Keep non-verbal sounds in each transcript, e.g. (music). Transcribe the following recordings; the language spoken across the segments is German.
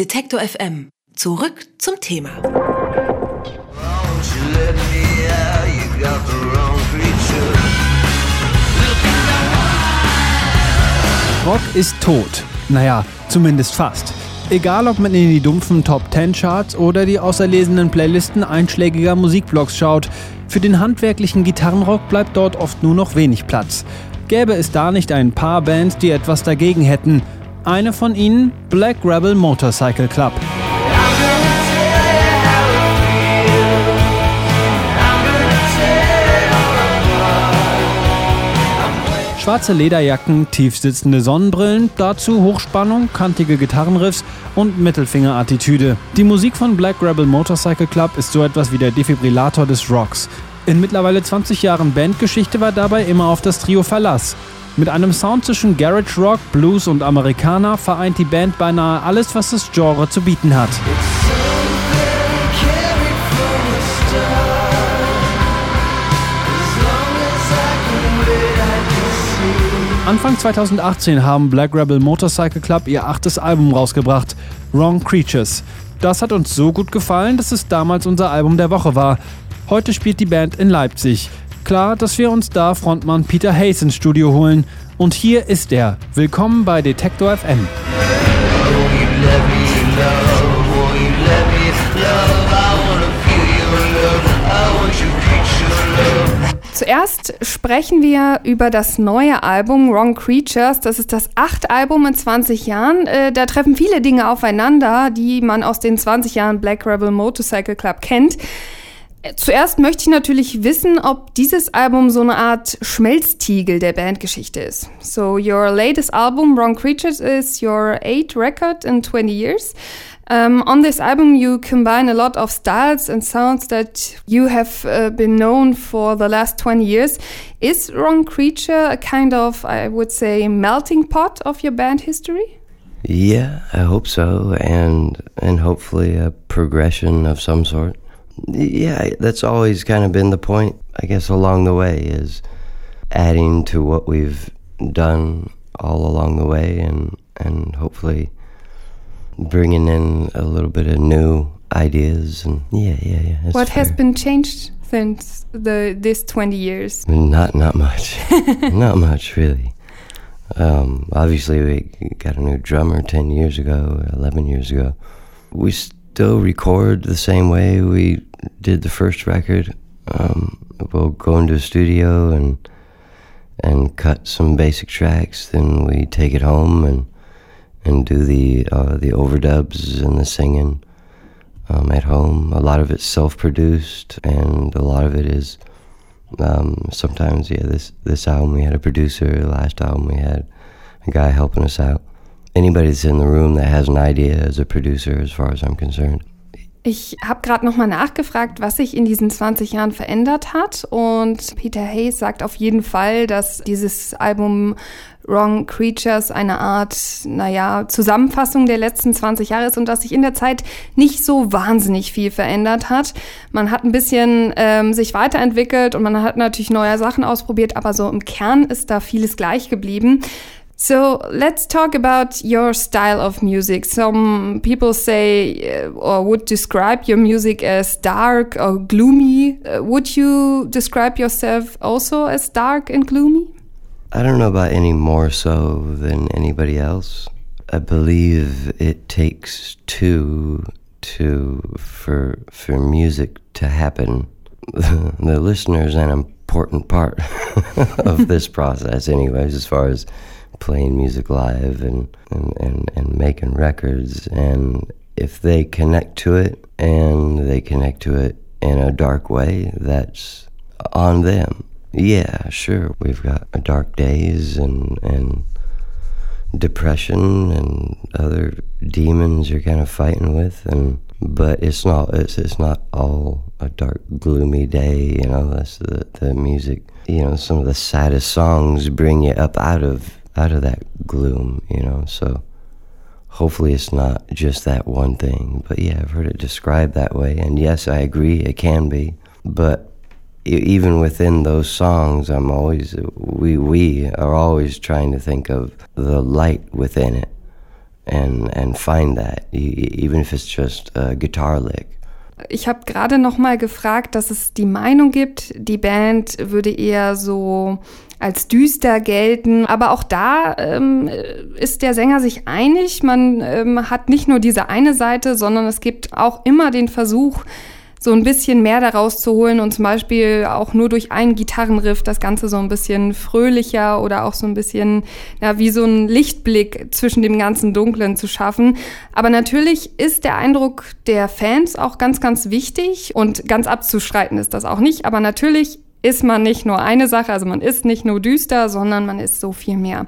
Detektor FM. Zurück zum Thema. Rock ist tot. Naja, zumindest fast. Egal ob man in die dumpfen Top 10 Charts oder die auserlesenen Playlisten einschlägiger Musikblogs schaut, für den handwerklichen Gitarrenrock bleibt dort oft nur noch wenig Platz. Gäbe es da nicht ein paar Bands, die etwas dagegen hätten, eine von ihnen Black Rebel Motorcycle Club. Schwarze Lederjacken, tiefsitzende Sonnenbrillen, dazu Hochspannung, kantige Gitarrenriffs und Mittelfinger-Attitüde. Die Musik von Black Rebel Motorcycle Club ist so etwas wie der Defibrillator des Rocks. In mittlerweile 20 Jahren Bandgeschichte war dabei immer auf das Trio Verlass. Mit einem Sound zwischen Garage Rock, Blues und Amerikaner vereint die Band beinahe alles, was das Genre zu bieten hat. Anfang 2018 haben Black Rebel Motorcycle Club ihr achtes Album rausgebracht, Wrong Creatures. Das hat uns so gut gefallen, dass es damals unser Album der Woche war. Heute spielt die Band in Leipzig. Klar, dass wir uns da Frontmann Peter Hayes ins Studio holen. Und hier ist er. Willkommen bei Detektor FM. Zuerst sprechen wir über das neue Album Wrong Creatures. Das ist das achte Album in 20 Jahren. Äh, da treffen viele Dinge aufeinander, die man aus den 20 Jahren Black Rebel Motorcycle Club kennt. Zuerst möchte ich natürlich wissen, ob dieses Album so eine Art Schmelztiegel der Bandgeschichte ist. So, your latest album, Wrong Creatures, is your eighth record in 20 years. Um, on this album, you combine a lot of styles and sounds that you have uh, been known for the last 20 years. Is Wrong Creature a kind of, I would say, melting pot of your band history? Yeah, I hope so, and and hopefully a progression of some sort. Yeah, that's always kind of been the point, I guess, along the way is adding to what we've done all along the way and, and hopefully bringing in a little bit of new ideas and yeah, yeah, yeah. What fair. has been changed since the this 20 years? Not not much. (laughs) not much really. Um, obviously we got a new drummer 10 years ago, 11 years ago. We still record the same way we did the first record. Um, we'll go into a studio and and cut some basic tracks. Then we take it home and and do the uh, the overdubs and the singing um, at home. A lot of it's self-produced, and a lot of it is um, sometimes yeah. This this album we had a producer. The last album we had a guy helping us out. Anybody that's in the room that has an idea is a producer, as far as I'm concerned. Ich habe gerade nochmal nachgefragt, was sich in diesen 20 Jahren verändert hat. Und Peter Hayes sagt auf jeden Fall, dass dieses Album Wrong Creatures eine Art, naja, Zusammenfassung der letzten 20 Jahre ist und dass sich in der Zeit nicht so wahnsinnig viel verändert hat. Man hat ein bisschen ähm, sich weiterentwickelt und man hat natürlich neue Sachen ausprobiert, aber so im Kern ist da vieles gleich geblieben. So let's talk about your style of music. Some people say uh, or would describe your music as dark or gloomy. Uh, would you describe yourself also as dark and gloomy? I don't know about any more so than anybody else. I believe it takes two to for for music to happen. (laughs) the listener is an important part (laughs) of this process, anyways, as far as playing music live and, and, and, and making records. And if they connect to it and they connect to it in a dark way, that's on them. Yeah, sure. We've got dark days and, and depression and other demons you're kind of fighting with and but it's not it's it's not all a dark gloomy day you know that's the the music you know some of the saddest songs bring you up out of out of that gloom, you know. So hopefully it's not just that one thing. But yeah, I've heard it described that way. And yes, I agree, it can be. But even within those songs, I'm always, we, we are always trying to think of the light within it. and and find that, even if it's just a guitar lick. Ich habe gerade noch mal gefragt, dass es die Meinung gibt, die Band würde eher so als düster gelten. Aber auch da ähm, ist der Sänger sich einig. Man ähm, hat nicht nur diese eine Seite, sondern es gibt auch immer den Versuch, so ein bisschen mehr daraus zu holen und zum Beispiel auch nur durch einen Gitarrenriff das Ganze so ein bisschen fröhlicher oder auch so ein bisschen, ja, wie so ein Lichtblick zwischen dem ganzen Dunklen zu schaffen. Aber natürlich ist der Eindruck der Fans auch ganz, ganz wichtig und ganz abzuschreiten ist das auch nicht. Aber natürlich ist man nicht nur eine Sache, also man ist nicht nur düster, sondern man ist so viel mehr.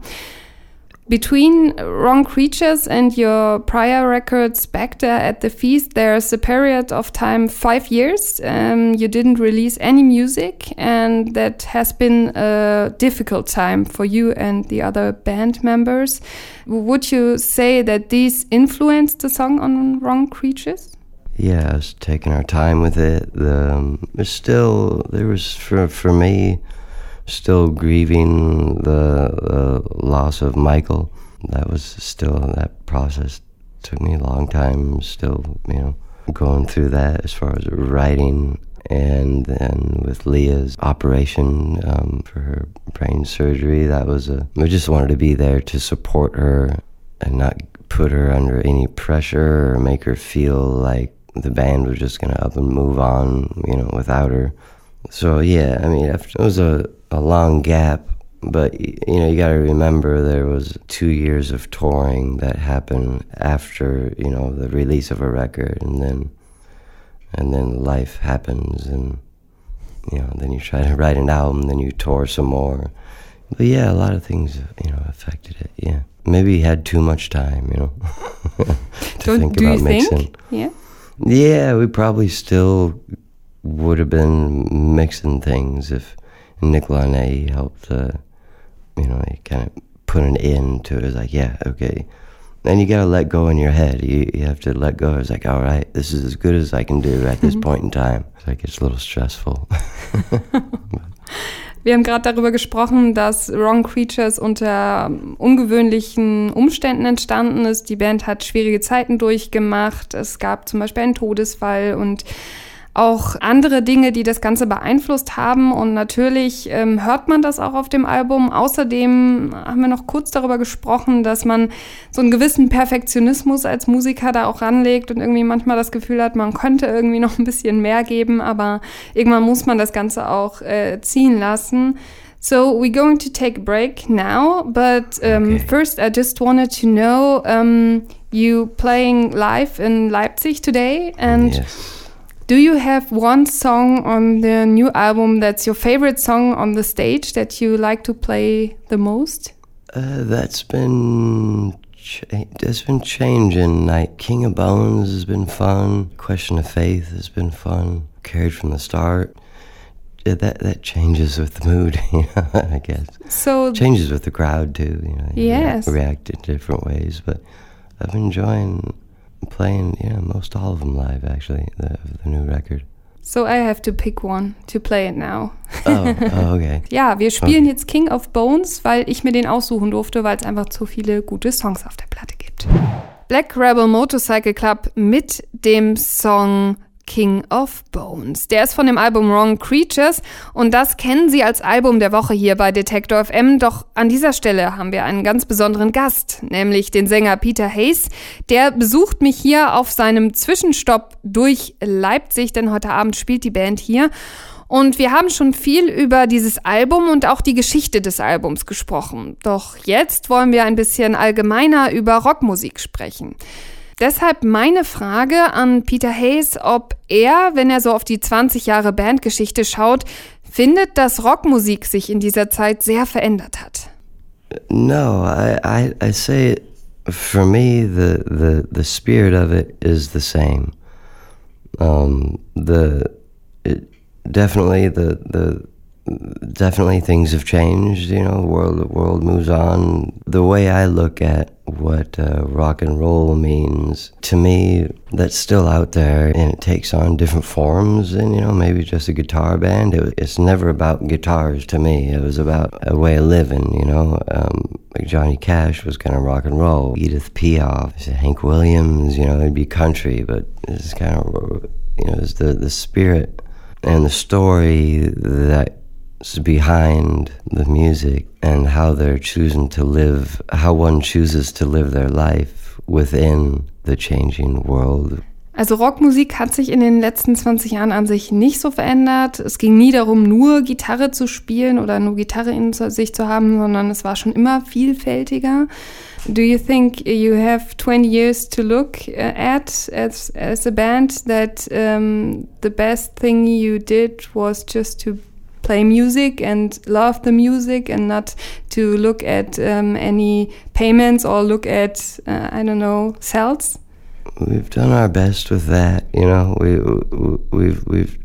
Between Wrong Creatures and your prior records back there at the feast, there's a period of time, five years. Um, you didn't release any music, and that has been a difficult time for you and the other band members. Would you say that these influenced the song on Wrong Creatures? Yeah, I was taking our time with it. Um, still there was for for me still grieving the, the loss of Michael. That was still that process took me a long time. Still, you know, going through that as far as writing, and then with Leah's operation um, for her brain surgery, that was a. I just wanted to be there to support her and not put her under any pressure or make her feel like the band was just gonna up and move on, you know, without her. So yeah, I mean, it was a a long gap, but you know you got to remember there was two years of touring that happened after you know the release of a record, and then and then life happens, and you know then you try to (laughs) write an album, then you tour some more. But yeah, a lot of things you know affected it. Yeah, maybe had too much time, you know, (laughs) to Don't, think do about you mixing. think? Yeah. Yeah, we probably still would have been mixing things if Nick Launay helped, uh, you know, he kind of put an end to it. It's like, yeah, okay. Then you gotta let go in your head. You, you have to let go. It's like, all right, this is as good as I can do at this point in time. It's like it's a little stressful. (laughs) Wir haben gerade darüber gesprochen, dass Wrong Creatures unter ungewöhnlichen Umständen entstanden ist. Die Band hat schwierige Zeiten durchgemacht. Es gab zum Beispiel einen Todesfall und auch andere Dinge, die das Ganze beeinflusst haben. Und natürlich ähm, hört man das auch auf dem Album. Außerdem haben wir noch kurz darüber gesprochen, dass man so einen gewissen Perfektionismus als Musiker da auch ranlegt und irgendwie manchmal das Gefühl hat, man könnte irgendwie noch ein bisschen mehr geben, aber irgendwann muss man das Ganze auch äh, ziehen lassen. So we're going to take a break now, but um, Okay. first I just wanted to know um, you playing live in Leipzig today, and yes. Do you have one song on the new album that's your favorite song on the stage that you like to play the most? Uh, that's been that's been changing. Like King of Bones has been fun. Question of Faith has been fun. Carried from the start. Yeah, That that changes with the mood, (laughs) you know. I guess So changes with the crowd too. You know, you Yes. react in different ways. But I've been enjoying playing, yeah, most all of them live actually. The, the new record. so I have to pick one to play it now. Oh, oh okay. (laughs) Ja, wir spielen Okay. jetzt King of Bones, weil ich mir den aussuchen durfte, weil es einfach zu viele gute Songs auf der Platte gibt. Black Rebel Motorcycle Club mit dem Song King of Bones. Der ist von dem Album Wrong Creatures und das kennen Sie als Album der Woche hier bei Detektor FM. Doch an dieser Stelle haben wir einen ganz besonderen Gast, nämlich den Sänger Peter Hayes. Der besucht mich hier auf seinem Zwischenstopp durch Leipzig, denn heute Abend spielt die Band hier. Und wir haben schon viel über dieses Album und auch die Geschichte des Albums gesprochen. Doch jetzt wollen wir ein bisschen allgemeiner über Rockmusik sprechen. Deshalb meine Frage an Peter Hayes, ob er, wenn er so auf die 20 Jahre Bandgeschichte schaut, findet, dass Rockmusik sich in dieser Zeit sehr verändert hat. No, I, I, I say for me the, the, the spirit of it is the same. Um, the it, definitely the, the definitely things have changed. You know, world the world moves on. The way I look at what uh, rock and roll means. To me, that's still out there and it takes on different forms and, you know, maybe just a guitar band. It, it's never about guitars to me. It was about a way of living, you know. Um, like Johnny Cash was kind of rock and roll. Edith Piaf, Hank Williams, you know, it'd be country, but it's kind of, you know, it's the, the spirit and the story that's behind the music and how they're choosing to live, how one chooses to live their life within the changing world. Also Rockmusik hat sich in den letzten 20 Jahren an sich nicht so verändert. Es ging nie darum, nur Gitarre zu spielen oder nur Gitarre in sich zu haben, sondern es war schon immer vielfältiger. Do you think you have 20 years to look uh, at as, as a band that um, the best thing you did was just to play music and love the music and not to look at um, any payments or look at, uh, I don't know, sales? we've done our best with that. You know, we we've we've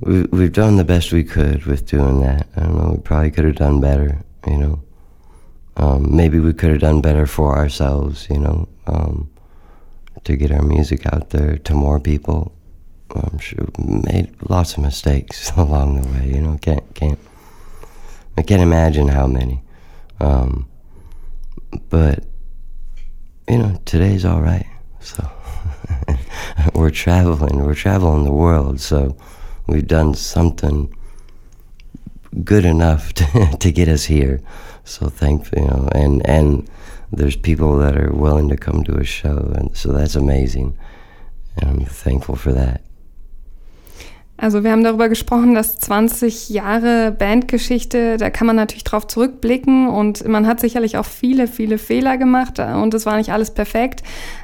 we've we've done the best we could with doing that. I don't know. We probably could have done better. You know, um, maybe we could have done better for ourselves. You know, um, to get our music out there to more people. I'm sure made lots of mistakes (laughs) along the way. You know, can't can't I can't imagine how many. Um, but you know, today's all right. So (laughs) we're traveling, we're traveling the world. So we've done something good enough (laughs) to, to get us here. So thank you know, and and there's people that are willing to come to a show, and so that's amazing. And I'm thankful for that. Also wir haben darüber gesprochen, dass 20 Jahre Bandgeschichte, da kann man natürlich drauf zurückblicken und man hat sicherlich auch viele, viele Fehler gemacht und es war nicht alles perfekt.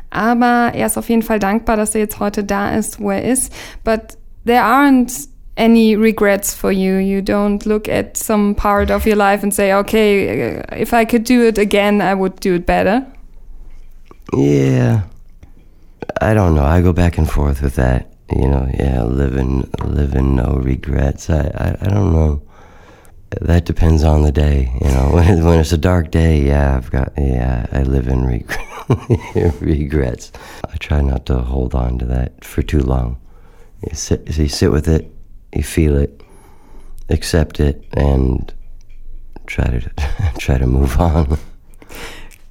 Aber er ist auf jeden Fall dankbar, dass er jetzt heute da ist, wo er ist. But there aren't any regrets for you. You don't look at some part of your life and say, okay, if I could do it again, I would do it better. Yeah. I don't know. I go back and forth with that. You know, yeah, living living no regrets. I, I, I don't know. That depends on the day, you know. (laughs) When, when it's a dark day, yeah, I've got yeah, I live in regret, (laughs) regrets. I try not to hold on to that for too long. You sit, you sit with it, you feel it, accept it, and try to (laughs) try to move on.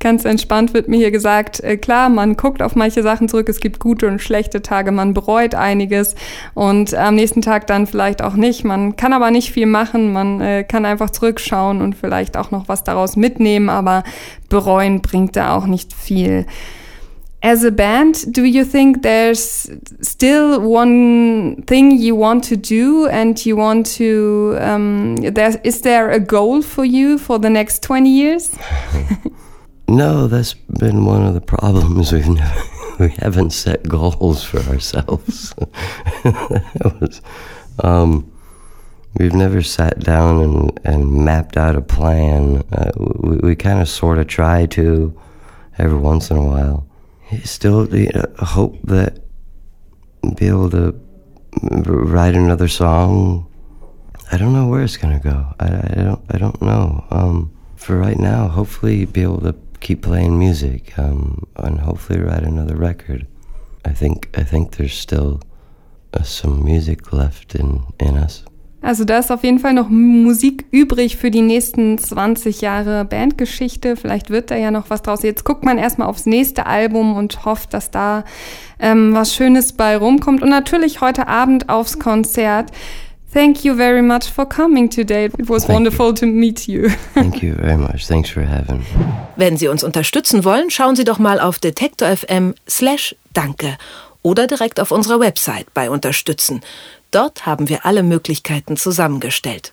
Ganz entspannt wird mir hier gesagt, äh, klar, man guckt auf manche Sachen zurück, es gibt gute und schlechte Tage, man bereut einiges und am nächsten Tag dann vielleicht auch nicht. Man kann aber nicht viel machen, man äh, kann einfach zurückschauen und vielleicht auch noch was daraus mitnehmen, aber bereuen bringt da auch nicht viel. As a band, do you think there's still one thing you want to do and you want to, um, there, is there a goal for you for the next 20 years? (laughs) No, that's been one of the problems. We've never, (laughs) we haven't set goals for ourselves. (laughs) was, um, we've never sat down and, and mapped out a plan. Uh, we, we kind of sort of try to every once in a while. Still, you know, hope that be able to write another song. I don't know where it's gonna go. I, I don't. I don't know. Um, for right now, hopefully, be able to keep playing music um, and hopefully write another record. I think I think there's still uh, some music left in, in us. Also da ist auf jeden Fall noch Musik übrig für die nächsten 20 Jahre Bandgeschichte. Vielleicht wird da ja noch was draus. Jetzt guckt man erstmal aufs nächste Album und hofft, dass da ähm, was Schönes bei rumkommt. Und natürlich heute Abend aufs Konzert. Thank you very much for coming today. It was Thank wonderful you. to meet you. Thank you very much. Thanks for having me. Wenn Sie uns unterstützen wollen, schauen Sie doch mal auf detektor.fm slash danke oder direkt auf unserer Website bei Unterstützen. Dort haben wir alle Möglichkeiten zusammengestellt.